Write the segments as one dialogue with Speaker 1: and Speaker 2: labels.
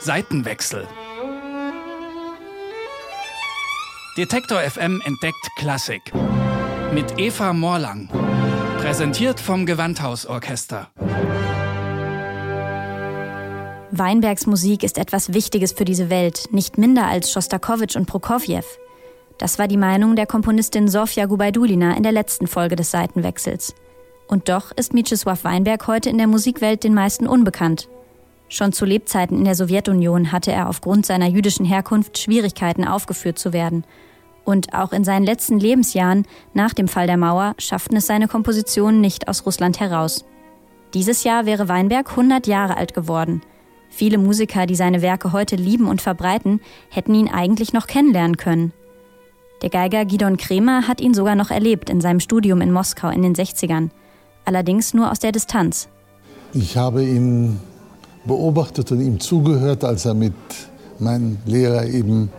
Speaker 1: Seitenwechsel. Detektor FM entdeckt Klassik. Mit Eva Morlang. Präsentiert vom Gewandhausorchester.
Speaker 2: Weinbergs Musik ist etwas Wichtiges für diese Welt, nicht minder als Schostakowitsch und Prokofjew. Das war die Meinung der Komponistin Sofia Gubaidulina in der letzten Folge des Seitenwechsels. Und doch ist Mieczysław Weinberg heute in der Musikwelt den meisten unbekannt. Schon zu Lebzeiten in der Sowjetunion hatte er aufgrund seiner jüdischen Herkunft Schwierigkeiten aufgeführt zu werden. Und auch in seinen letzten Lebensjahren nach dem Fall der Mauer schafften es seine Kompositionen nicht aus Russland heraus. Dieses Jahr wäre Weinberg 100 Jahre alt geworden. Viele Musiker, die seine Werke heute lieben und verbreiten, hätten ihn eigentlich noch kennenlernen können. Der Geiger Gidon Kremer hat ihn sogar noch erlebt in seinem Studium in Moskau in den 60ern. Allerdings nur aus der Distanz.
Speaker 3: Ich habe ihn beobachtet und ihm zugehört, als er mit meinem Lehrer eben,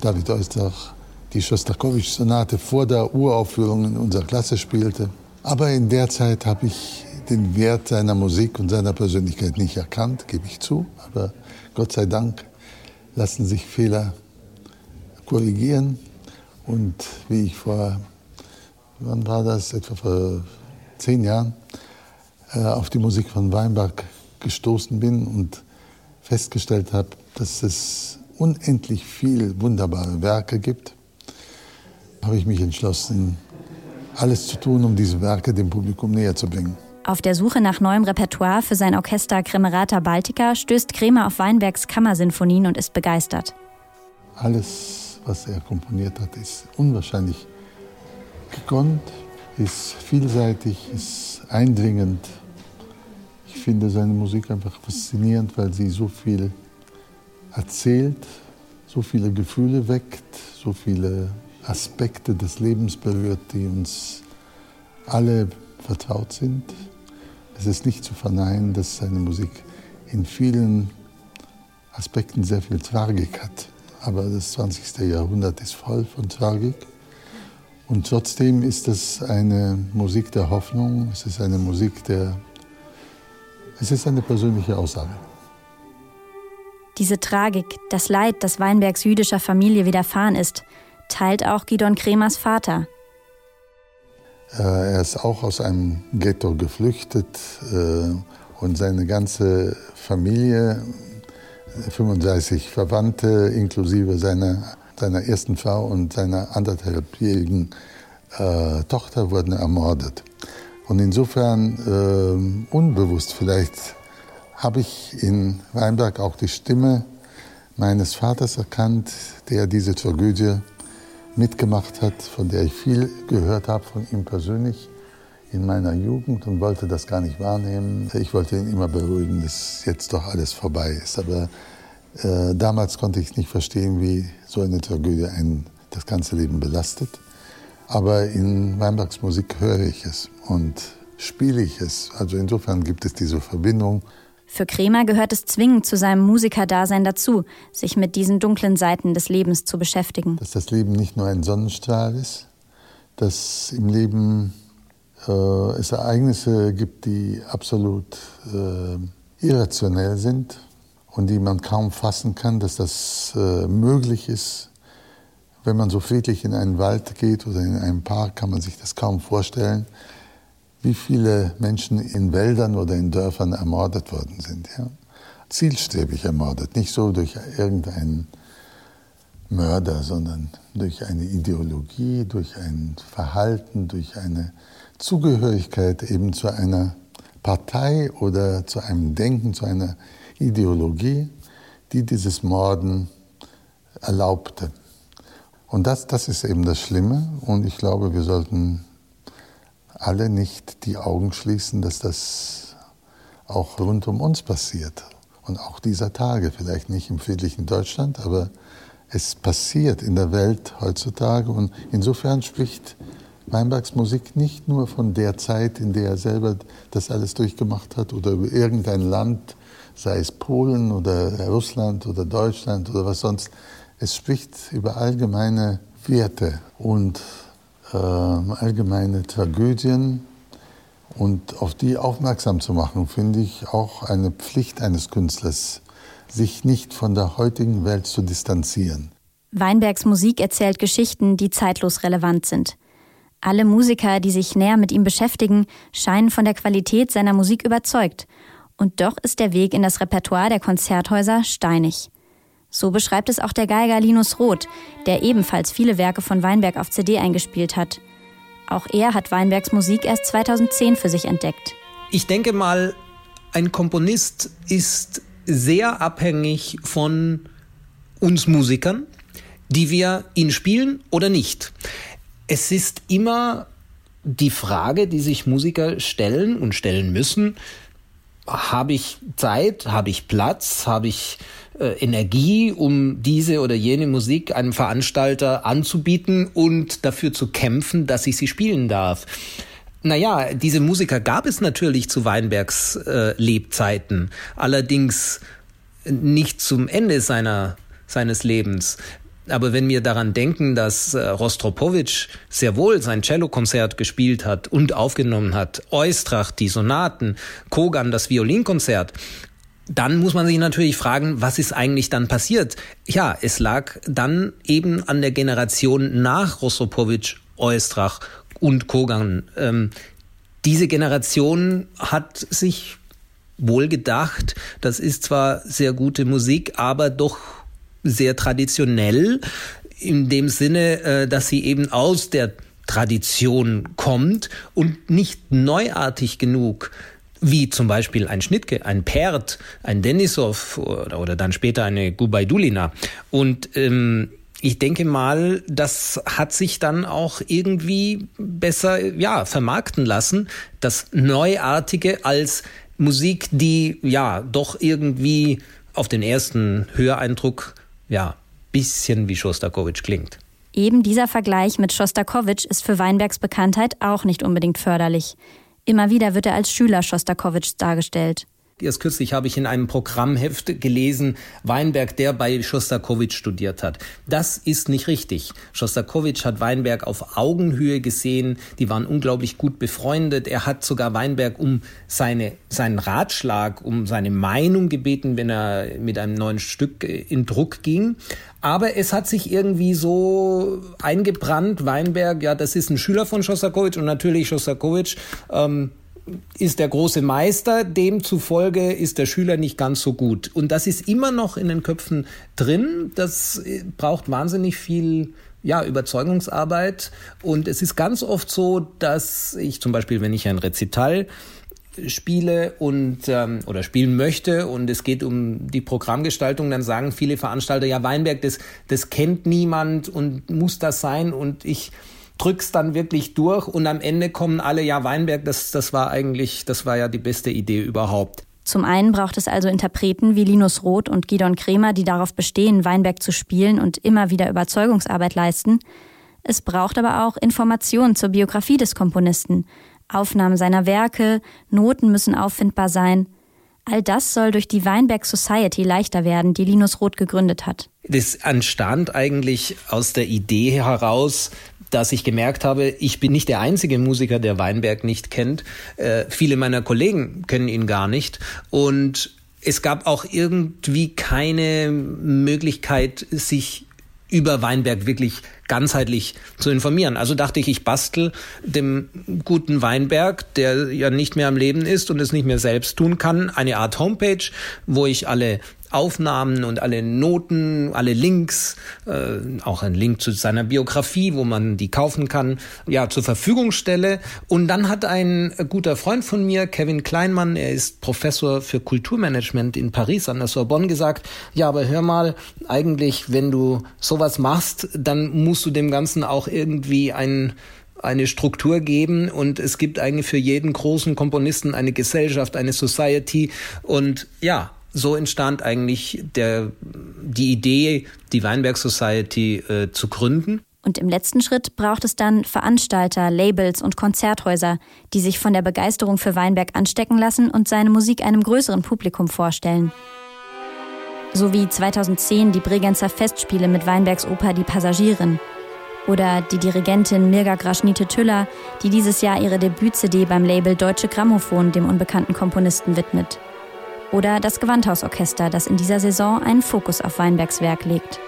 Speaker 3: David Oistach, die Schostakowitsch-Sonate vor der Uraufführung in unserer Klasse spielte. Aber in der Zeit habe ich den Wert seiner Musik und seiner Persönlichkeit nicht erkannt, gebe ich zu. Aber Gott sei Dank lassen sich Fehler korrigieren. Und wie ich vor, wann war das, etwa vor zehn Jahren, äh, auf die Musik von Weinberg gestoßen bin und festgestellt habe, dass es unendlich viel wunderbare Werke gibt, habe ich mich entschlossen, alles zu tun, um diese Werke dem Publikum näher zu bringen.
Speaker 2: Auf der Suche nach neuem Repertoire für sein Orchester Cremerata Baltica stößt Kremer auf Weinbergs Kammersinfonien und ist begeistert.
Speaker 3: Alles, was er komponiert hat, ist unwahrscheinlich gekonnt, ist vielseitig, ist eindringend, ich finde seine Musik einfach faszinierend, weil sie so viel erzählt, so viele Gefühle weckt, so viele Aspekte des Lebens berührt, die uns alle vertraut sind. Es ist nicht zu verneinen, dass seine Musik in vielen Aspekten sehr viel Tragik hat. Aber das 20. Jahrhundert ist voll von Tragik. Und trotzdem ist es eine Musik der Hoffnung, es ist eine Musik der es ist eine persönliche Aussage.
Speaker 2: Diese Tragik, das Leid, das Weinbergs jüdischer Familie widerfahren ist, teilt auch Gidon Kremers Vater.
Speaker 3: Äh, er ist auch aus einem Ghetto geflüchtet äh, und seine ganze Familie, 35 Verwandte inklusive seiner, seiner ersten Frau und seiner anderthalbjährigen äh, Tochter wurden ermordet. Und insofern äh, unbewusst vielleicht habe ich in Weinberg auch die Stimme meines Vaters erkannt, der diese Tragödie mitgemacht hat, von der ich viel gehört habe von ihm persönlich in meiner Jugend und wollte das gar nicht wahrnehmen. Ich wollte ihn immer beruhigen, dass jetzt doch alles vorbei ist. Aber äh, damals konnte ich nicht verstehen, wie so eine Tragödie einen das ganze Leben belastet. Aber in Weinbergs Musik höre ich es und spiele ich es. Also insofern gibt es diese Verbindung.
Speaker 2: Für Kremer gehört es zwingend zu seinem Musikerdasein dazu, sich mit diesen dunklen Seiten des Lebens zu beschäftigen.
Speaker 3: Dass das Leben nicht nur ein Sonnenstrahl ist, dass im Leben äh, es Ereignisse gibt, die absolut äh, irrationell sind und die man kaum fassen kann, dass das äh, möglich ist, wenn man so friedlich in einen Wald geht oder in einen Park, kann man sich das kaum vorstellen, wie viele Menschen in Wäldern oder in Dörfern ermordet worden sind. Ja? Zielstrebig ermordet, nicht so durch irgendeinen Mörder, sondern durch eine Ideologie, durch ein Verhalten, durch eine Zugehörigkeit eben zu einer Partei oder zu einem Denken, zu einer Ideologie, die dieses Morden erlaubte. Und das, das ist eben das Schlimme. Und ich glaube, wir sollten alle nicht die Augen schließen, dass das auch rund um uns passiert. Und auch dieser Tage, vielleicht nicht im friedlichen Deutschland, aber es passiert in der Welt heutzutage. Und insofern spricht Weinbergs Musik nicht nur von der Zeit, in der er selber das alles durchgemacht hat oder über irgendein Land, sei es Polen oder Russland oder Deutschland oder was sonst, es spricht über allgemeine Werte und äh, allgemeine Tragödien, Und auf die aufmerksam zu machen, finde ich auch eine Pflicht eines Künstlers, sich nicht von der heutigen Welt zu distanzieren.
Speaker 2: Weinbergs Musik erzählt Geschichten, die zeitlos relevant sind. Alle Musiker, die sich näher mit ihm beschäftigen, scheinen von der Qualität seiner Musik überzeugt. Und doch ist der Weg in das Repertoire der Konzerthäuser steinig. So beschreibt es auch der Geiger Linus Roth, der ebenfalls viele Werke von Weinberg auf CD eingespielt hat. Auch er hat Weinbergs Musik erst 2010 für sich entdeckt.
Speaker 4: Ich denke mal, ein Komponist ist sehr abhängig von uns Musikern, die wir ihn spielen oder nicht. Es ist immer die Frage, die sich Musiker stellen und stellen müssen, habe ich Zeit, habe ich Platz, habe ich äh, Energie, um diese oder jene Musik einem Veranstalter anzubieten und dafür zu kämpfen, dass ich sie spielen darf. Naja, diese Musiker gab es natürlich zu Weinbergs äh, Lebzeiten, allerdings nicht zum Ende seiner, seines Lebens. Aber wenn wir daran denken, dass äh, Rostropowitsch sehr wohl sein Cellokonzert gespielt hat und aufgenommen hat, Eustrach die Sonaten, Kogan das Violinkonzert, dann muss man sich natürlich fragen, was ist eigentlich dann passiert? Ja, es lag dann eben an der Generation nach Rostropowitsch, Eustrach und Kogan. Ähm, diese Generation hat sich wohl gedacht, das ist zwar sehr gute Musik, aber doch sehr traditionell in dem Sinne, äh, dass sie eben aus der Tradition kommt und nicht neuartig genug wie zum Beispiel ein Schnittke, ein Pert, ein Denisov oder, oder dann später eine Gubaidulina. Und ähm, ich denke mal, das hat sich dann auch irgendwie besser ja vermarkten lassen, das Neuartige als Musik, die ja doch irgendwie auf den ersten Höreindruck ja, bisschen wie Schostakowitsch klingt.
Speaker 2: Eben dieser Vergleich mit Schostakowitsch ist für Weinbergs Bekanntheit auch nicht unbedingt förderlich. Immer wieder wird er als Schüler Schostakowitschs dargestellt.
Speaker 4: Erst kürzlich habe ich in einem Programmheft gelesen, Weinberg, der bei Schostakowitsch studiert hat. Das ist nicht richtig. Schostakowitsch hat Weinberg auf Augenhöhe gesehen. Die waren unglaublich gut befreundet. Er hat sogar Weinberg um seine, seinen Ratschlag, um seine Meinung gebeten, wenn er mit einem neuen Stück in Druck ging. Aber es hat sich irgendwie so eingebrannt, Weinberg, ja, das ist ein Schüler von Schostakowitsch und natürlich Schostakowitsch ähm, ist der große Meister, demzufolge ist der Schüler nicht ganz so gut. Und das ist immer noch in den Köpfen drin. Das äh, braucht wahnsinnig viel ja, Überzeugungsarbeit. Und es ist ganz oft so, dass ich zum Beispiel, wenn ich ein Rezital spiele und ähm, oder spielen möchte und es geht um die Programmgestaltung, dann sagen viele Veranstalter, ja, Weinberg, das, das kennt niemand und muss das sein und ich drückst dann wirklich durch und am Ende kommen alle, ja, Weinberg, das, das war eigentlich, das war ja die beste Idee überhaupt.
Speaker 2: Zum einen braucht es also Interpreten wie Linus Roth und Gidon Kremer, die darauf bestehen, Weinberg zu spielen und immer wieder Überzeugungsarbeit leisten. Es braucht aber auch Informationen zur Biografie des Komponisten. Aufnahmen seiner Werke, Noten müssen auffindbar sein. All das soll durch die Weinberg Society leichter werden, die Linus Roth gegründet hat.
Speaker 4: Das entstand eigentlich aus der Idee heraus, dass ich gemerkt habe, ich bin nicht der einzige Musiker, der Weinberg nicht kennt. Äh, viele meiner Kollegen kennen ihn gar nicht. Und es gab auch irgendwie keine Möglichkeit, sich über Weinberg wirklich ganzheitlich zu informieren. Also dachte ich, ich bastel dem guten Weinberg, der ja nicht mehr am Leben ist und es nicht mehr selbst tun kann, eine Art Homepage, wo ich alle Aufnahmen und alle Noten, alle Links, äh, auch ein Link zu seiner Biografie, wo man die kaufen kann, ja, zur Verfügung stelle. Und dann hat ein guter Freund von mir, Kevin Kleinmann, er ist Professor für Kulturmanagement in Paris an der Sorbonne, gesagt, ja, aber hör mal, eigentlich, wenn du sowas machst, dann musst du dem Ganzen auch irgendwie ein eine Struktur geben und es gibt eigentlich für jeden großen Komponisten eine Gesellschaft, eine Society und ja, so entstand eigentlich der, die Idee, die Weinberg Society äh, zu gründen.
Speaker 2: Und im letzten Schritt braucht es dann Veranstalter, Labels und Konzerthäuser, die sich von der Begeisterung für Weinberg anstecken lassen und seine Musik einem größeren Publikum vorstellen. So wie 2010 die Bregenzer Festspiele mit Weinbergs Oper Die Passagierin. Oder die Dirigentin Mirga Graschnite-Tüller, die dieses Jahr ihre Debüt-CD beim Label Deutsche Grammophon dem unbekannten Komponisten widmet. Oder das Gewandhausorchester, das in dieser Saison einen Fokus auf Weinbergs Werk legt.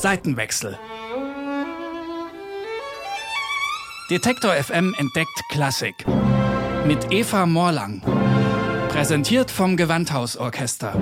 Speaker 1: Seitenwechsel. Detektor FM entdeckt Klassik. Mit Eva Morlang. Präsentiert vom Gewandhausorchester.